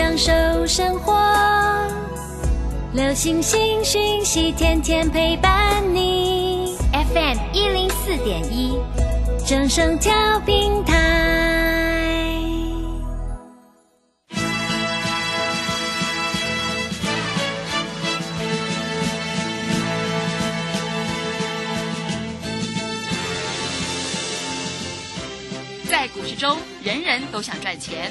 享受生活。流星星讯息，天天陪伴你。FM 一零四点一，正声调平台。在股市中，人人都想赚钱，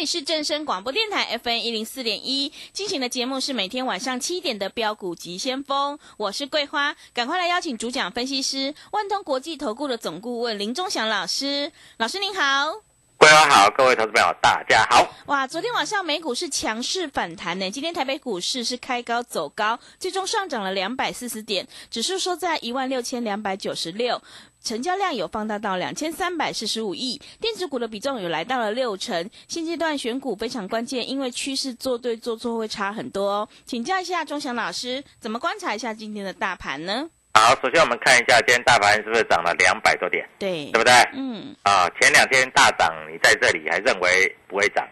里是正声广播电台 FM 一零四点一进行的节目是每天晚上七点的标股及先锋，我是桂花，赶快来邀请主讲分析师万通国际投顾的总顾问林忠祥老师，老师您好。桂花好，各位投资朋友大家好。哇，昨天晚上美股是强势反弹呢，今天台北股市是开高走高，最终上涨了两百四十点，指数收在一万六千两百九十六。成交量有放大到两千三百四十五亿，电子股的比重有来到了六成。现阶段选股非常关键，因为趋势做对做错会差很多哦。请教一下钟祥老师，怎么观察一下今天的大盘呢？好，首先我们看一下今天大盘是不是涨了两百多点，对，对不对？嗯，啊，前两天大涨，你在这里还认为不会涨？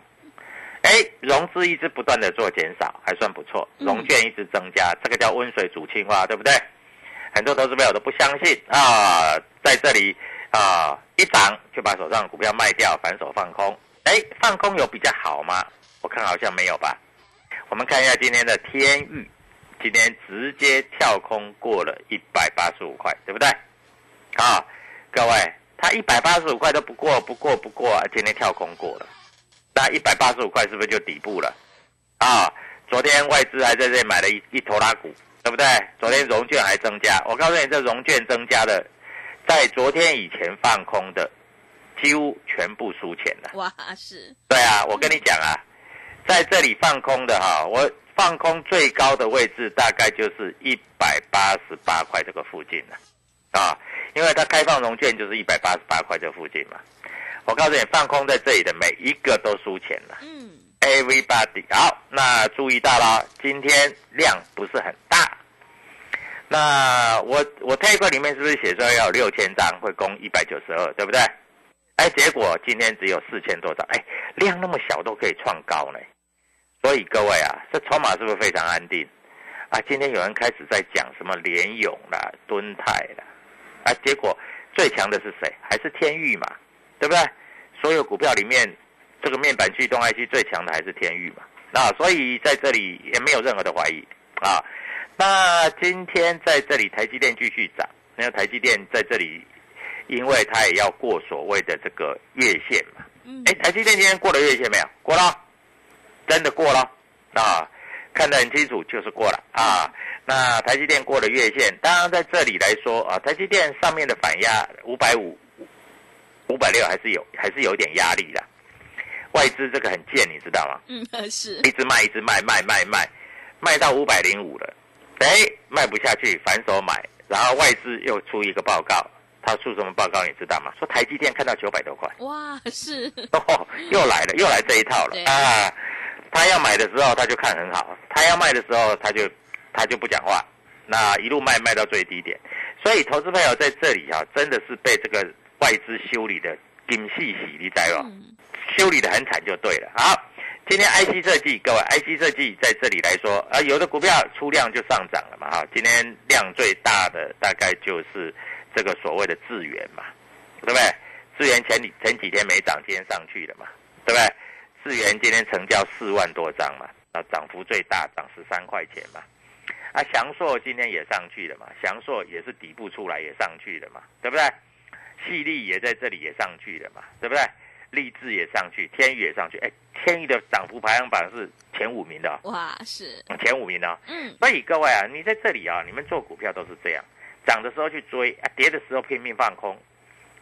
哎，融资一直不断的做减少，还算不错，嗯融券一直增加，这个叫温水煮青蛙，对不对？很多投资朋友都不相信啊，在这里啊一涨就把手上股票卖掉，反手放空。哎，放空有比较好吗？我看好像没有吧。我们看一下今天的天域，今天直接跳空过了一百八十五块，对不对？啊，各位，它一百八十五块都不过，不过，不过，今天跳空过了，那一百八十五块是不是就底部了？啊，昨天外资还在这里买了一一头拉股，对不对？昨天融券还增加，我告诉你，这融券增加的，在昨天以前放空的，几乎全部输钱了。哇，是，对啊，我跟你讲啊，在这里放空的哈，我放空最高的位置大概就是一百八十八块这个附近了，啊，因为它开放融券就是一百八十八块这附近嘛。我告诉你，放空在这里的每一个都输钱了嗯，，everybody。好，那注意到了，今天量不是很大。那我我 t a 里面是不是写说要六千张会攻一百九十二，对不对？哎，结果今天只有四千多张，哎，量那么小都可以创高呢。所以各位啊，这筹码是不是非常安定？啊，今天有人开始在讲什么联勇啦、敦泰啦，啊，结果最强的是谁？还是天域嘛，对不对？所有股票里面，这个面板驱动 IC 最强的还是天域嘛。那所以在这里也没有任何的怀疑啊。那今天在这里台积电继续涨，因为台积电在这里，因为它也要过所谓的这个月线嘛。嗯哎，台积电今天过了月线没有？过了，真的过了啊！看得很清楚，就是过了啊。那台积电过了月线，当然在这里来说啊，台积电上面的反压五百五、五百六还是有，还是有点压力的。外资这个很贱，你知道吗？嗯，是，一直卖，一直卖，卖卖卖，卖到五百零五了，哎，卖不下去，反手买，然后外资又出一个报告，他出什么报告你知道吗？说台积电看到九百多块，哇，是，哦，又来了，又来这一套了啊！他要买的时候他就看很好，他要卖的时候他就他就不讲话，那一路卖卖到最低点，所以投资朋友在这里啊，真的是被这个外资修理的金细洗，你知道吗？嗯，修理的很惨就对了。好，今天 IC 设计，各位 IC 设计在这里来说，啊，有的股票出量就上涨了嘛，哈，今天量最大的大概就是这个所谓的智源嘛，对不对？智源前几前几天没涨，今天上去了嘛，对不对？智源今天成交四万多张嘛，啊，涨幅最大，涨十三块钱嘛。啊，翔硕今天也上去了嘛，翔硕也是底部出来也上去了嘛，对不对？细粒也在这里也上去了嘛，对不对？立志也上去，天宇也上去，哎，天宇的涨幅排行榜是前五名的、哦，哇，是，前五名的、哦。嗯，所以各位啊，你在这里啊，你们做股票都是这样，涨的时候去追，啊，跌的时候拼命放空，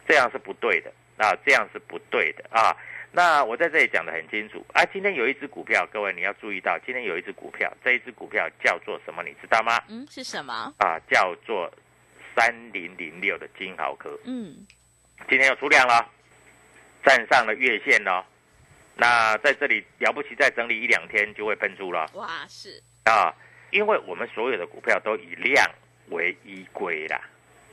这样是不对的啊，这样是不对的啊。那我在这里讲的很清楚啊，今天有一只股票，各位你要注意到，今天有一只股票，这一只股票叫做什么，你知道吗？嗯，是什么？啊，叫做三零零六的金豪科，嗯，今天又出量了，站上了月线哦。那在这里了不起，再整理一两天就会喷出了。哇，是，啊，因为我们所有的股票都以量为依归啦，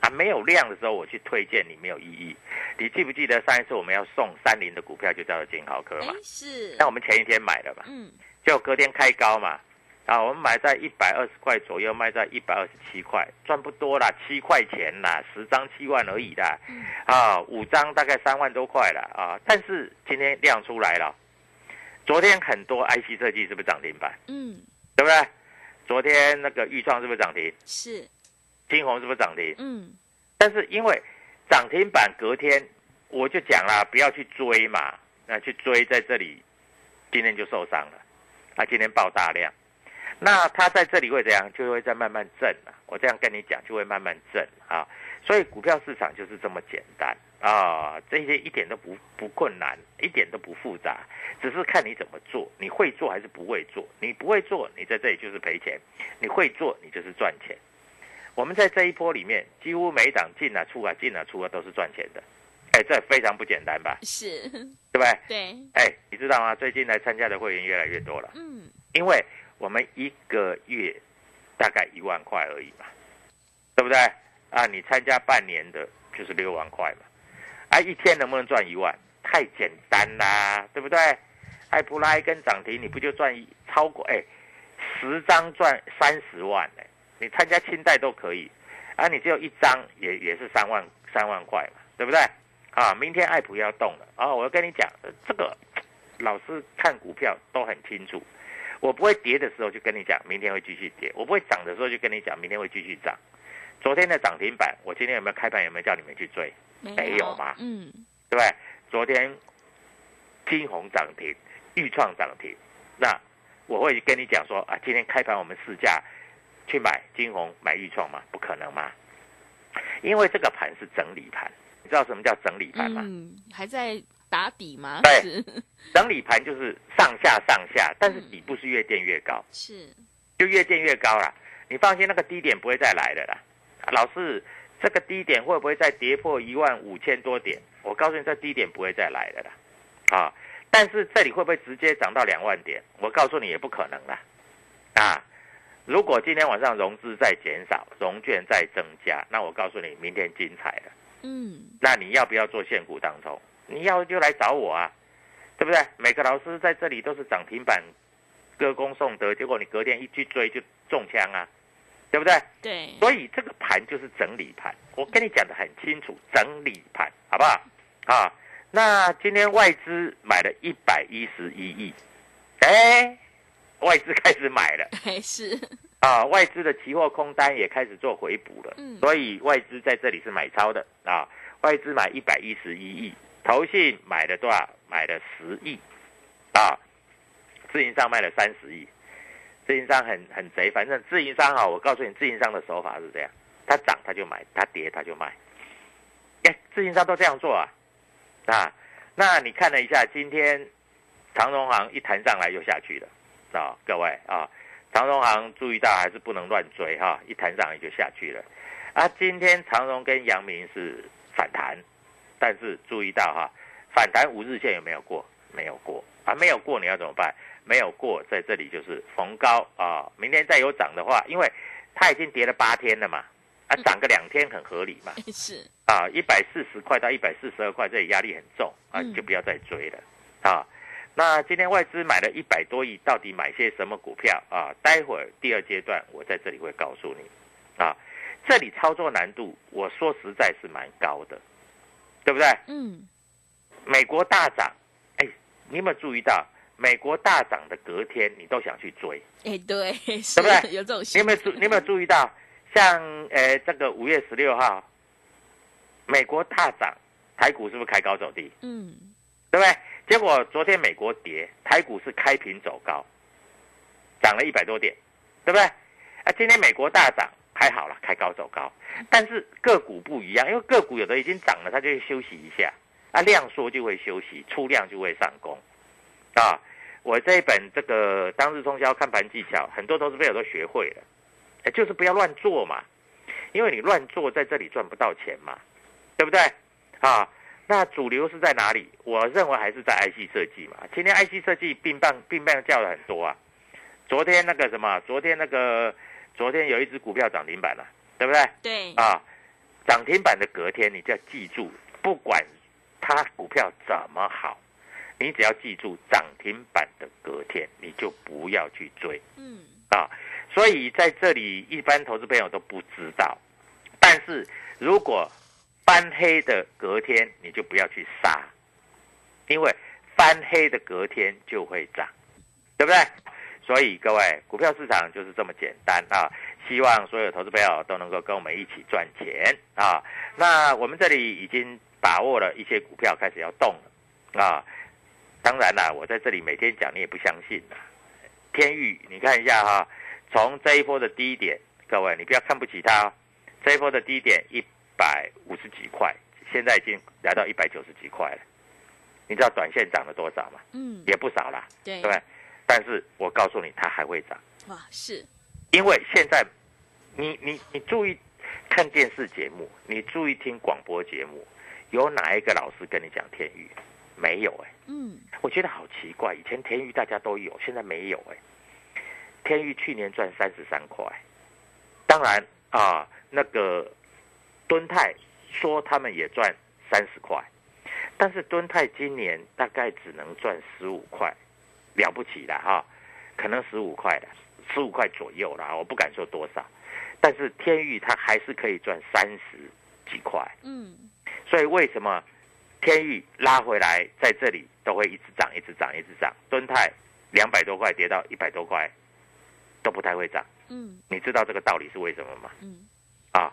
啊，没有量的时候我去推荐你没有意义。你记不记得上一次我们要送三零的股票就叫做金豪科哎嘛？，是，那我们前一天买的嘛，嗯，就隔天开高嘛，啊，我们买在一百二十块左右，卖在一百二十七块，赚不多啦，七块钱啦，十张七万而已啦，啊，五张大概三万多块了啊，但是今天量出来了，昨天很多 IC 设计是不是涨停板？嗯，对不对？昨天那个豫创是不是涨停？是，金红是不是涨停？嗯，但是因为涨停板隔天我就讲了，不要去追嘛，那去追在这里，今天就受伤了。啊，今天爆大量，那它在这里会怎样？就会在慢慢震啊。我这样跟你讲，就会慢慢震啊。所以股票市场就是这么简单啊，这些一点都不不困难，一点都不复杂，只是看你怎么做，你会做还是不会做。你不会做，你在这里就是赔钱；你会做，你就是赚钱。我们在这一波里面，几乎每一档进啊出啊进啊出啊都是赚钱的，哎，这非常不简单吧？是，对不对？对，哎，你知道吗？最近来参加的会员越来越多了，嗯，因为我们一个月大概一万块而已嘛，对不对？啊，你参加半年的就是六万块嘛，啊，一天能不能赚一万？太简单啦，对不对？艾普拉一根涨停，你不就赚一超过哎十张赚三十万、你参加清代都可以，啊，你只有一张也也是三万三万块嘛，对不对？啊，明天爱普要动了啊！我要跟你讲，这个老师看股票都很清楚，我不会跌的时候就跟你讲明天会继续跌，我不会涨的时候就跟你讲明天会继续涨。昨天的涨停板，我今天有没有开盘？有没有叫你们去追？没有嘛嗯，对不对？昨天金红涨停，豫创涨停，那我会跟你讲说啊，今天开盘我们试价去买金红、买豫创吗？不可能嘛，因为这个盘是整理盘，你知道什么叫整理盘吗？嗯，还在打底吗？对，整理盘就是上下上下，但是底部是越垫越高，是，就越垫越高了。你放心，那个低点不会再来的啦。老师，这个低点会不会再跌破一万五千多点？我告诉你，这低点不会再来的啦。啊，但是这里会不会直接涨到两万点？我告诉你，也不可能啦。啊，如果今天晚上融资再减少，融券再增加，那我告诉你，明天精彩了。嗯，那你要不要做现股当中？你要就来找我啊，对不对？每个老师在这里都是涨停板歌功颂德，结果你隔天一去追就中枪啊，对不对？对，所以这个盘就是整理盘，我跟你讲的很清楚，整理盘好不好？啊，那今天外资买了一百一十一亿，哎，外资开始买了。还是，啊，外资的期货空单也开始做回补了，嗯所以外资在这里是买超的啊，外资买一百一十一亿，投信买了多少？买了十亿，啊，自营商卖了三十亿，自营商很很贼，反正自营商啊，我告诉你，自营商的手法是这样，它涨它就买，它跌它就卖，哎，自营商都这样做啊，啊，那你看了一下，今天长荣行一弹上来又下去了，啊，各位啊。长荣行注意到还是不能乱追哈，一弹上来就下去了。啊，今天长荣跟阳明是反弹，但是注意到哈，反弹五日线有没有过？没有过啊，没有过你要怎么办？没有过在这里就是逢高啊，明天再有涨的话，因为它已经跌了八天了嘛，啊，涨个两天很合理嘛。是，啊，一百四十块到一百四十二块，这里压力很重啊，嗯就不要再追了啊。那今天外资买了一百多亿，到底买些什么股票啊？待会儿第二阶段我在这里会告诉你啊。这里操作难度，我说实在是蛮高的，对不对？嗯，美国大涨，哎，你有没有注意到美国大涨的隔天，你都想去追，哎，对，对不对？有这种你有没有注？你有没有注意到，像呃这个五月十六号，美国大涨，台股是不是开高走低？嗯，对不对？结果昨天美国跌，台股是开平走高，涨了一百多点，对不对？啊，今天美国大涨，还好了，开高走高，但是个股不一样，因为个股有的已经涨了，它就会休息一下，啊，量缩就会休息，出量就会上攻，啊，我这一本这个当日通宵看盘技巧，很多投资朋友都学会了，就是不要乱做嘛，因为你乱做在这里赚不到钱嘛，对不对？啊。那主流是在哪里？我认为还是在 IC 设计嘛。今天 IC 设计并棒并棒叫了很多啊。昨天那个什么，昨天那个，昨天有一只股票涨停板了，对不对？对。啊，涨停板的隔天，你就要记住，不管它股票怎么好，你只要记住涨停板的隔天，你就不要去追。嗯。啊，所以在这里，一般投资朋友都不知道，但是如果翻黑的隔天，你就不要去杀，因为翻黑的隔天就会涨，对不对？所以各位，股票市场就是这么简单啊！希望所有投资朋友都能够跟我们一起赚钱啊！那我们这里已经把握了一些股票开始要动了啊！当然啦，我在这里每天讲你也不相信呐。天域，你看一下哈，从这一波的低点，各位你不要看不起它，这一波的低点一。百五十几块，现在已经来到一百九十几块了。你知道短线涨了多少吗？嗯，也不少啦，对，对不对？但是我告诉你，它还会涨。哇，是，因为现在，你你你注意看电视节目，你注意听广播节目，有哪一个老师跟你讲天宇？没有哎。嗯，我觉得好奇怪，以前天宇大家都有，现在没有哎。天宇去年赚三十三块，当然啊，那个。敦泰说他们也赚三十块，但是敦泰今年大概只能赚十五块，了不起的哈，可能十五块的，十五块左右啦，我不敢说多少。但是天域它还是可以赚三十几块，嗯，所以为什么天域拉回来在这里都会一直涨，一直涨，一直涨？敦泰两百多块跌到一百多块都不太会涨，嗯，你知道这个道理是为什么吗？嗯，啊。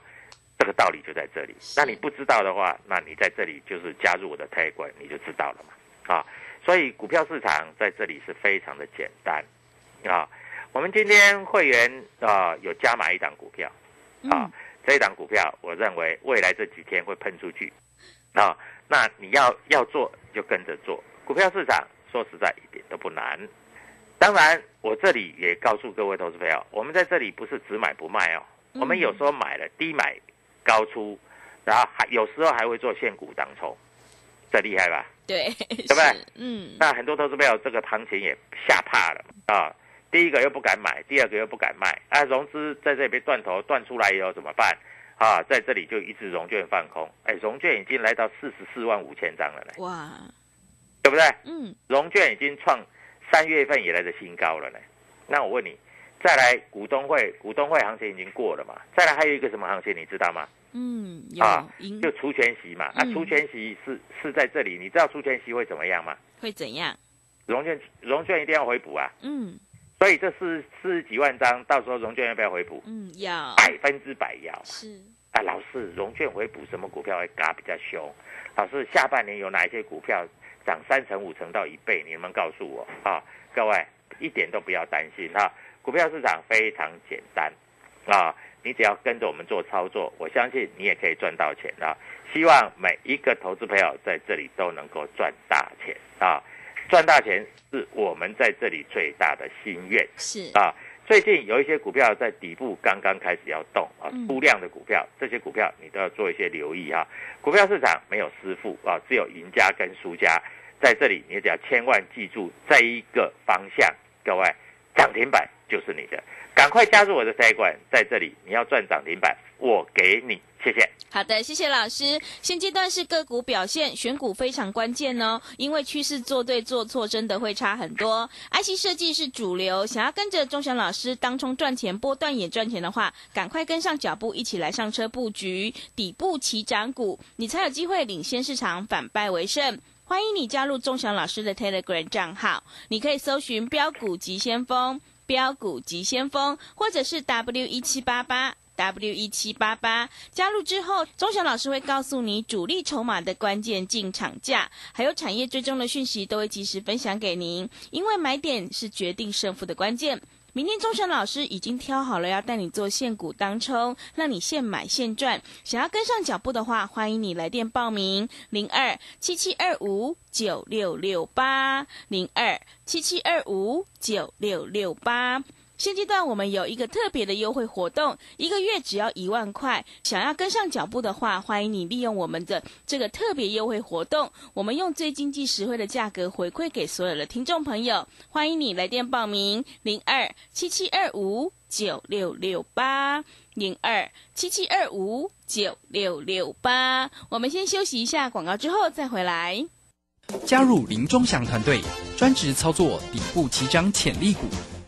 这个道理就在这里。那你不知道的话，那你在这里就是加入我的泰管，你就知道了嘛。啊，所以股票市场在这里是非常的简单。啊，我们今天会员啊有加买一档股票，啊，这一档股票我认为未来这几天会喷出去。啊，那你要要做就跟着做。股票市场说实在一点都不难。当然，我这里也告诉各位投资朋友，我们在这里不是只买不卖哦，我们有时候买了低买。高出，然后还有时候还会做现股当冲，这厉害吧？对，对不对？嗯。那很多投资朋友这个行情也吓怕了啊！第一个又不敢买，第二个又不敢卖啊！融资在这里被断头断出来以后怎么办？啊，在这里就一直融券放空，哎，融券已经来到四十四万五千张了呢。哇，对不对？嗯。融券已经创三月份以来的新高了呢。那我问你。再来股东会，股东会行情已经过了嘛？再来还有一个什么行情，你知道吗？嗯，啊，就除权息嘛。啊，除权息是是在这里，你知道除权息会怎么样吗？会怎样？融券融券一定要回补啊。嗯。所以这四四十几万张，到时候融券要不要回补？嗯，要。百分之百要。是。啊，老师，融券回补什么股票会嘎比较凶？老师，下半年有哪一些股票涨三成、五成到一倍？你们告诉我啊！各位一点都不要担心哈。股票市场非常简单，啊，你只要跟着我们做操作，我相信你也可以赚到钱啊！希望每一个投资朋友在这里都能够赚大钱啊！赚大钱是我们在这里最大的心愿。是啊，最近有一些股票在底部刚刚开始要动啊，出量的股票，这些股票你都要做一些留意哈。股票市场没有师傅啊，只有赢家跟输家，在这里你只要千万记住这一个方向，各位涨停板。就是你的，赶快加入我的财管，在这里你要赚涨停板，我给你，谢谢。好的，谢谢老师。现阶段是个股表现，选股非常关键哦，因为趋势做对做错真的会差很多。IC 设计是主流，想要跟着钟祥老师当冲赚钱、波段也赚钱的话，赶快跟上脚步，一起来上车布局底部起涨股，你才有机会领先市场，反败为胜。欢迎你加入钟祥老师的 Telegram 账号，你可以搜寻“标股急先锋”、“标股急先锋”，或者是 W 一七八八 W 一七八八。加入之后，钟祥老师会告诉你主力筹码的关键进场价，还有产业追踪的讯息，都会及时分享给您。因为买点是决定胜负的关键。明天钟祥老师已经挑好了，要带你做现股当冲，让你现买现赚。想要跟上脚步的话，欢迎你来电报名：零二七七二五九六六八零二七七二五九六六八。现阶段我们有一个特别的优惠活动，一个月只要一万块。想要跟上脚步的话，欢迎你利用我们的这个特别优惠活动，我们用最经济实惠的价格回馈给所有的听众朋友。欢迎你来电报名：零二七七二五九六六八零二七七二五九六六八。我们先休息一下广告，之后再回来。加入林中祥团队，专职操作底部起涨潜力股。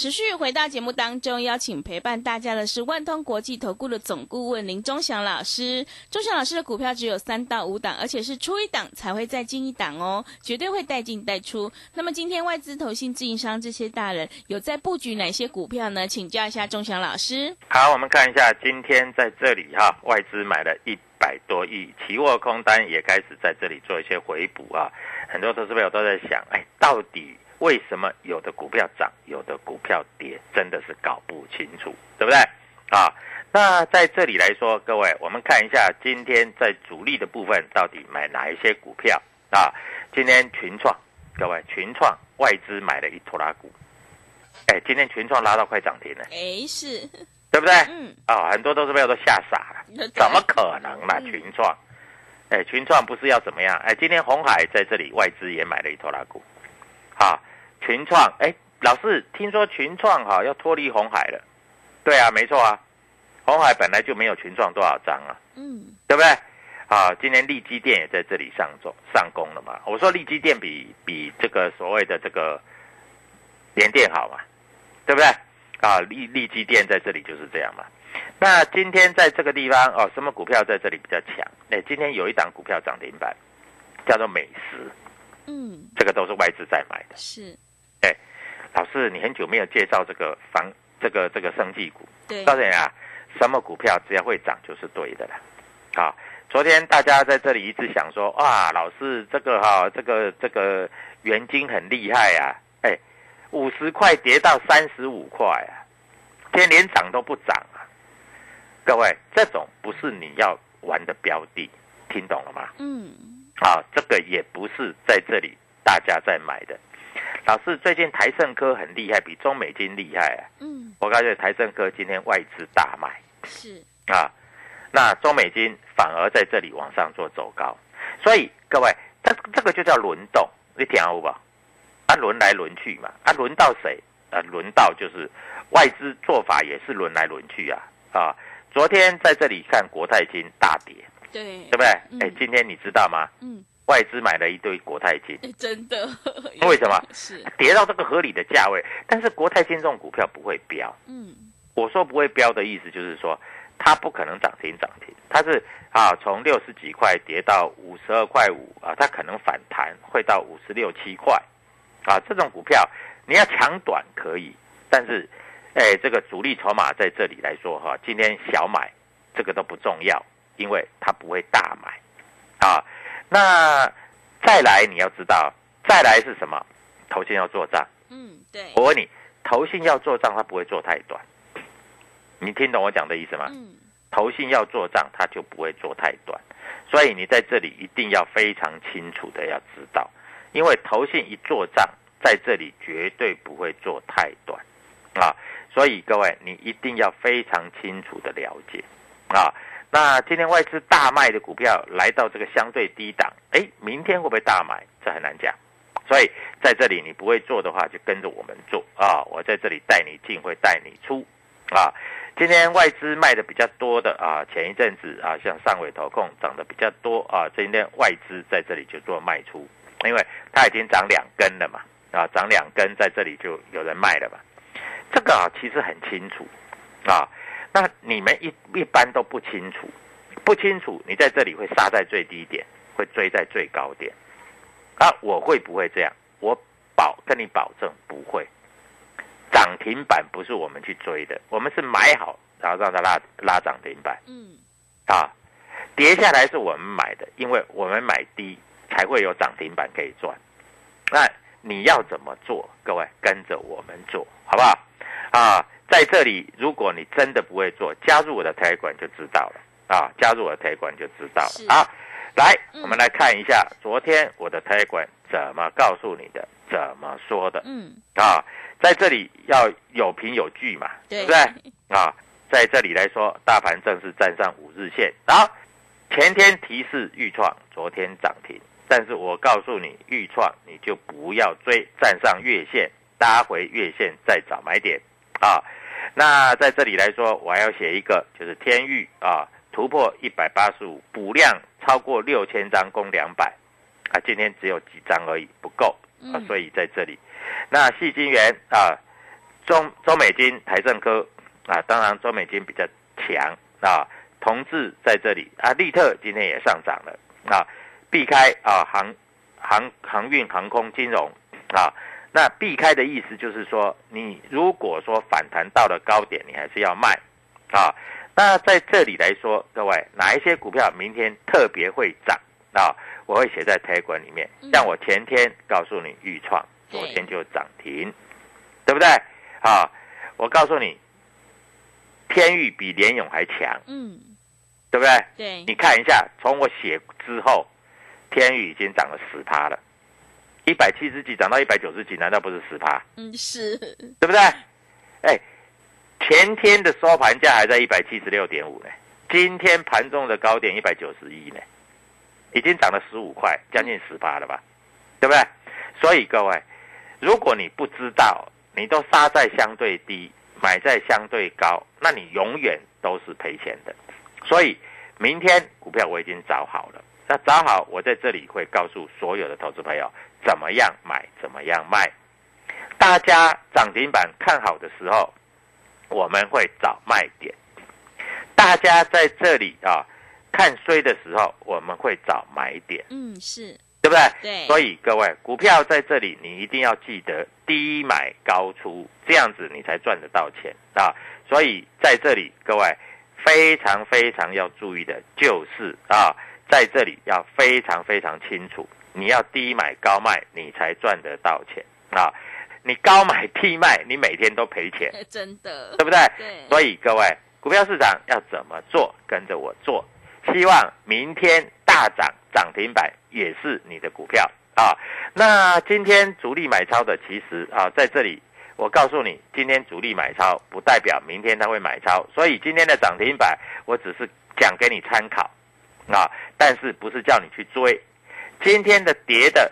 持续回到节目当中，邀请陪伴大家的是万通国际投顾的总顾问林忠祥老师。忠祥老师的股票只有三到五档，而且是出一档才会再进一档哦，绝对会带进带出。那么今天外资、投信、自营商这些大人有在布局哪些股票呢？请教一下忠祥老师。好，我们看一下今天在这里哈，外资买了一百多亿，期货空单也开始在这里做一些回补啊。很多投资朋友都在想，哎，到底？为什么有的股票涨，有的股票跌，真的是搞不清楚，对不对？啊，那在这里来说，各位，我们看一下今天在主力的部分到底买哪一些股票啊？今天群创，各位，群创外资买了一拖拉股，哎，今天群创拉到快涨停了，哎，是对不对？嗯，啊，很多都是朋友都吓傻了，怎么可能嘛？群创，哎，群创不是要怎么样？哎，今天红海在这里外资也买了一拖拉股，啊。群创，哎，老师，听说群创哈要脱离红海了，对啊，没错啊，红海本来就没有群创多少张啊，嗯，对不对？啊，今天利基电也在这里上中上攻了嘛。我说利基电比比这个所谓的这个联电好嘛，对不对？啊，利利基电在这里就是这样嘛。那今天在这个地方哦，什么股票在这里比较强？哎，今天有一档股票涨停板，叫做美食，嗯，这个都是外资在买的，是。哎，老师，你很久没有介绍这个房这个这个生技股，对，告诉你啊，什么股票只要会涨就是对的了。好，昨天大家在这里一直想说，哇，老师这个哈，这个这个元金很厉害啊，哎，五十块跌到三十五块啊，今天连涨都不涨啊。各位，这种不是你要玩的标的，听懂了吗？嗯，啊，这个也不是在这里大家在买的。老师，最近台盛科很厉害，比中美金厉害啊。嗯，我告诉你，台盛科今天外资大卖，是啊，那中美金反而在这里往上做走高，所以各位，这这个就叫轮动，你听好不？啊，轮来轮去嘛，啊，轮到谁？啊，轮到就是外资做法也是轮来轮去啊啊！昨天在这里看国泰金大跌，对，对不对？哎，今天你知道吗？嗯。外资买了一堆国泰金，真的？为什么？是跌到这个合理的价位，但是国泰金这种股票不会飙。嗯，我说不会飙的意思就是说，它不可能涨停涨停，它是啊，从六十几块跌到五十二块五啊，它可能反弹会到五十六七块啊。这种股票你要抢短可以，但是哎，这个主力筹码在这里来说哈，今天小买这个都不重要，因为它不会大买啊。那再来，你要知道，再来是什么？头信要做账。嗯，对。我问你，头信要做账，它不会做太短。你听懂我讲的意思吗？嗯。头信要做账，它就不会做太短。所以你在这里一定要非常清楚的要知道，因为头信一做账，在这里绝对不会做太短啊。所以各位，你一定要非常清楚的了解啊。那今天外资大卖的股票来到这个相对低档，哎，明天会不会大买？这很难讲。所以在这里你不会做的话，就跟着我们做啊！我在这里带你进，会带你出啊！今天外资卖的比较多的啊，前一阵子啊，像上尾投控涨得比较多啊，今天外资在这里就做卖出，因为它已经涨两根了嘛，啊，涨两根在这里就有人卖了嘛。这个啊，其实很清楚啊。那你们一一般都不清楚，不清楚，你在这里会杀在最低点，会追在最高点啊？我会不会这样？我保跟你保证不会。涨停板不是我们去追的，我们是买好，然后让它拉拉涨停板。嗯，啊，跌下来是我们买的，因为我们买低才会有涨停板可以赚。那你要怎么做？各位跟着我们做好不好？啊，在这里，如果你真的不会做，加入我的台管就知道了啊，加入我的台管就知道了啊。来，我们来看一下昨天我的台管怎么告诉你的，怎么说的。嗯，啊。在这里要有凭有据嘛，对不对？啊，在这里来说，大盘正式站上五日线。好，前天提示预创，昨天涨停，但是我告诉你，预创你就不要追，站上月线，搭回月线再找买点啊。那在这里来说，我还要写一个，就是天域啊，突破一百八十五，补量超过六千张，攻两百啊，今天只有几张而已，不够啊，所以在这里。那细金元啊，中中美金、台盛科啊，当然中美金比较强啊。同志在这里啊，利特今天也上涨了啊。避开啊，航航航运、航空、金融啊。那避开的意思就是说，你如果说反弹到了高点，你还是要卖啊。那在这里来说，各位哪一些股票明天特别会涨啊？我会写在台管里面。像我前天告诉你预创。昨天就涨停，对不对？啊，我告诉你，天域比联勇还强，嗯，对不对？对，你看一下，从我写之后，天域已经涨了十趴了，一百七十几涨到一百九十几，难道不是十趴？嗯，是，对不对？哎，前天的收盘价还在一百七十六点五呢，今天盘中的高点一百九十一呢，已经涨了十五块，将近十趴了吧？对不对？所以各位。如果你不知道，你都杀在相对低，买在相对高，那你永远都是赔钱的。所以明天股票我已经找好了，那找好我在这里会告诉所有的投资朋友怎么样买，怎么样卖。大家涨停板看好的时候，我们会找卖点；大家在这里啊看衰的时候，我们会找买点。嗯，是。对不对？对，所以各位股票在这里，你一定要记得低买高出，这样子你才赚得到钱啊！所以在这里，各位非常非常要注意的就是啊，在这里要非常非常清楚，你要低买高卖，你才赚得到钱啊！你高买低卖，你每天都赔钱，真的，对不对？对。所以各位股票市场要怎么做？跟着我做，希望明天大涨涨停板。也是你的股票啊，那今天主力买超的，其实啊，在这里我告诉你，今天主力买超不代表明天他会买超，所以今天的涨停板我只是讲给你参考啊，但是不是叫你去追。今天的跌的，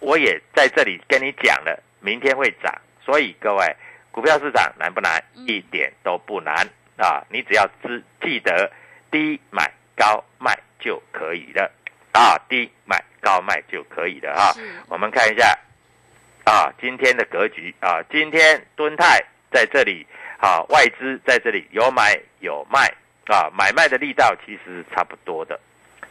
我也在这里跟你讲了，明天会涨，所以各位股票市场难不难？一点都不难啊，你只要知记得低买高卖就可以了。啊，低买高卖就可以了啊。我们看一下啊，今天的格局啊，今天敦泰在这里啊，外资在这里有买有卖啊，买卖的力道其实差不多的，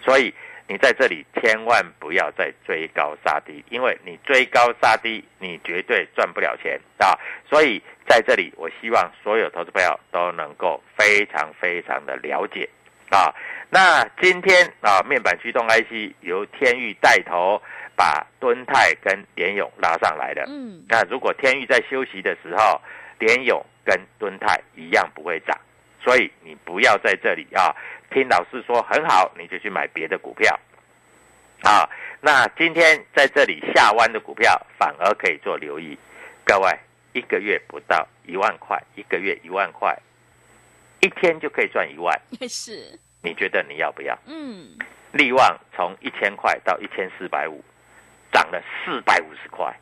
所以你在这里千万不要再追高杀低，因为你追高杀低，你绝对赚不了钱啊。所以在这里，我希望所有投资朋友都能够非常非常的了解啊。那今天啊，面板驱动 IC 由天域带头把敦泰跟联勇拉上来的。嗯，那如果天域在休息的时候，联勇跟敦泰一样不会涨，所以你不要在这里啊，听老师说很好，你就去买别的股票啊。那今天在这里下弯的股票反而可以做留意，各位一个月不到一万块，一个月一万块，一天就可以赚一万。是。你觉得你要不要？嗯，利旺从一千块到一千四百五，涨了四百五十块，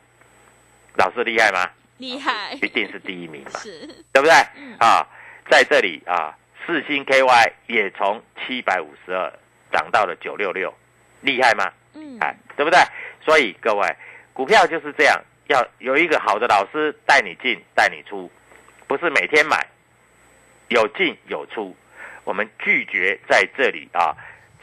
老师厉害吗？厉害，一定是第一名嘛，是，对不对？嗯啊，在这里啊，四星 KY 也从七百五十二涨到了九六六，厉害吗？嗯，哎，对不对？所以各位，股票就是这样，要有一个好的老师带你进，带你出，不是每天买，有进有出。我们拒绝在这里啊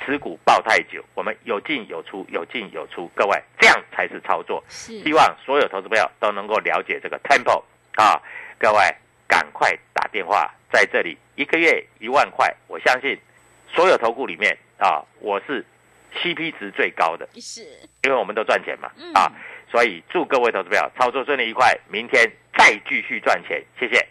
持股抱太久，我们有进有出，有进有出。各位，这样才是操作。是，希望所有投资朋友都能够了解这个 temple 啊！各位赶快打电话，在这里一个月一万块，我相信所有投顾里面啊，我是 CP 值最高的，是，因为我们都赚钱嘛嗯啊！所以祝各位投资朋友操作顺利愉快，明天再继续赚钱，谢谢。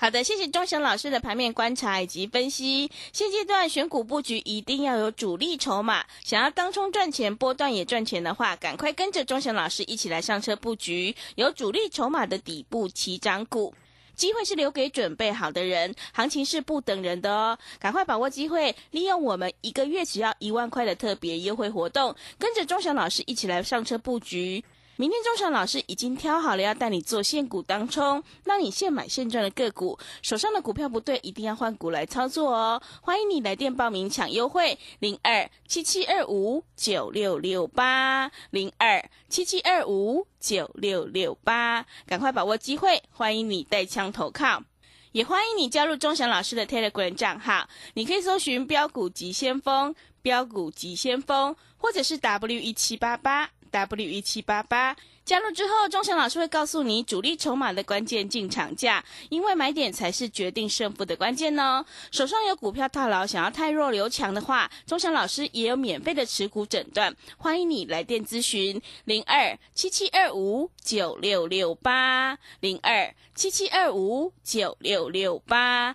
好的，谢谢钟祥老师的盘面观察以及分析。现阶段选股布局一定要有主力筹码，想要当冲赚钱、波段也赚钱的话，赶快跟着钟祥老师一起来上车布局有主力筹码的底部起涨股。机会是留给准备好的人，行情是不等人的哦，赶快把握机会，利用我们一个月只要一万块的特别优惠活动，跟着钟祥老师一起来上车布局。明天钟祥老师已经挑好了要带你做现股当冲，让你现买现赚的个股，手上的股票不对，一定要换股来操作哦。欢迎你来电报名抢优惠，零二七七二五九六六八零二七七二五九六六八，赶快把握机会，欢迎你带枪投靠。也欢迎你加入钟祥老师的 Telegram 账号，你可以搜寻“标股急先锋”、“标股急先锋”，或者是 W 一七八八 W 一七八八。加入之后，钟祥老师会告诉你主力筹码的关键进场价，因为买点才是决定胜负的关键哦。手上有股票套牢，想要太弱留强的话，钟祥老师也有免费的持股诊断，欢迎你来电咨询零二七七二五九六六八零二七七二五九六六八。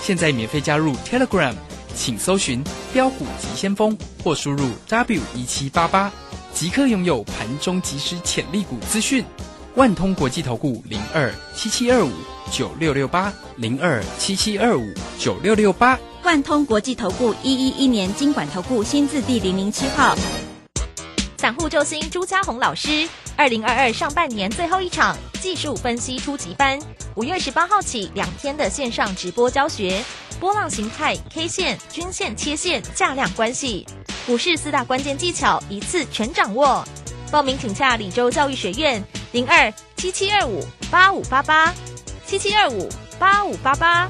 现在免费加入 Telegram，请搜寻“标股急先锋”或输入 W 一七八八，即刻拥有盘中即时潜力股资讯。万通国际投顾零二七七二五九六六八零二七七二五九六六八。万通国际投顾一一一年经管投顾新字第零零七号。散户救星朱家红老师，二零二二上半年最后一场技术分析初级班，五月十八号起两天的线上直播教学，波浪形态、K 线、均线、切线、价量关系，股市四大关键技巧一次全掌握。报名请洽李州教育学院零二七七二五八五八八七七二五八五八八。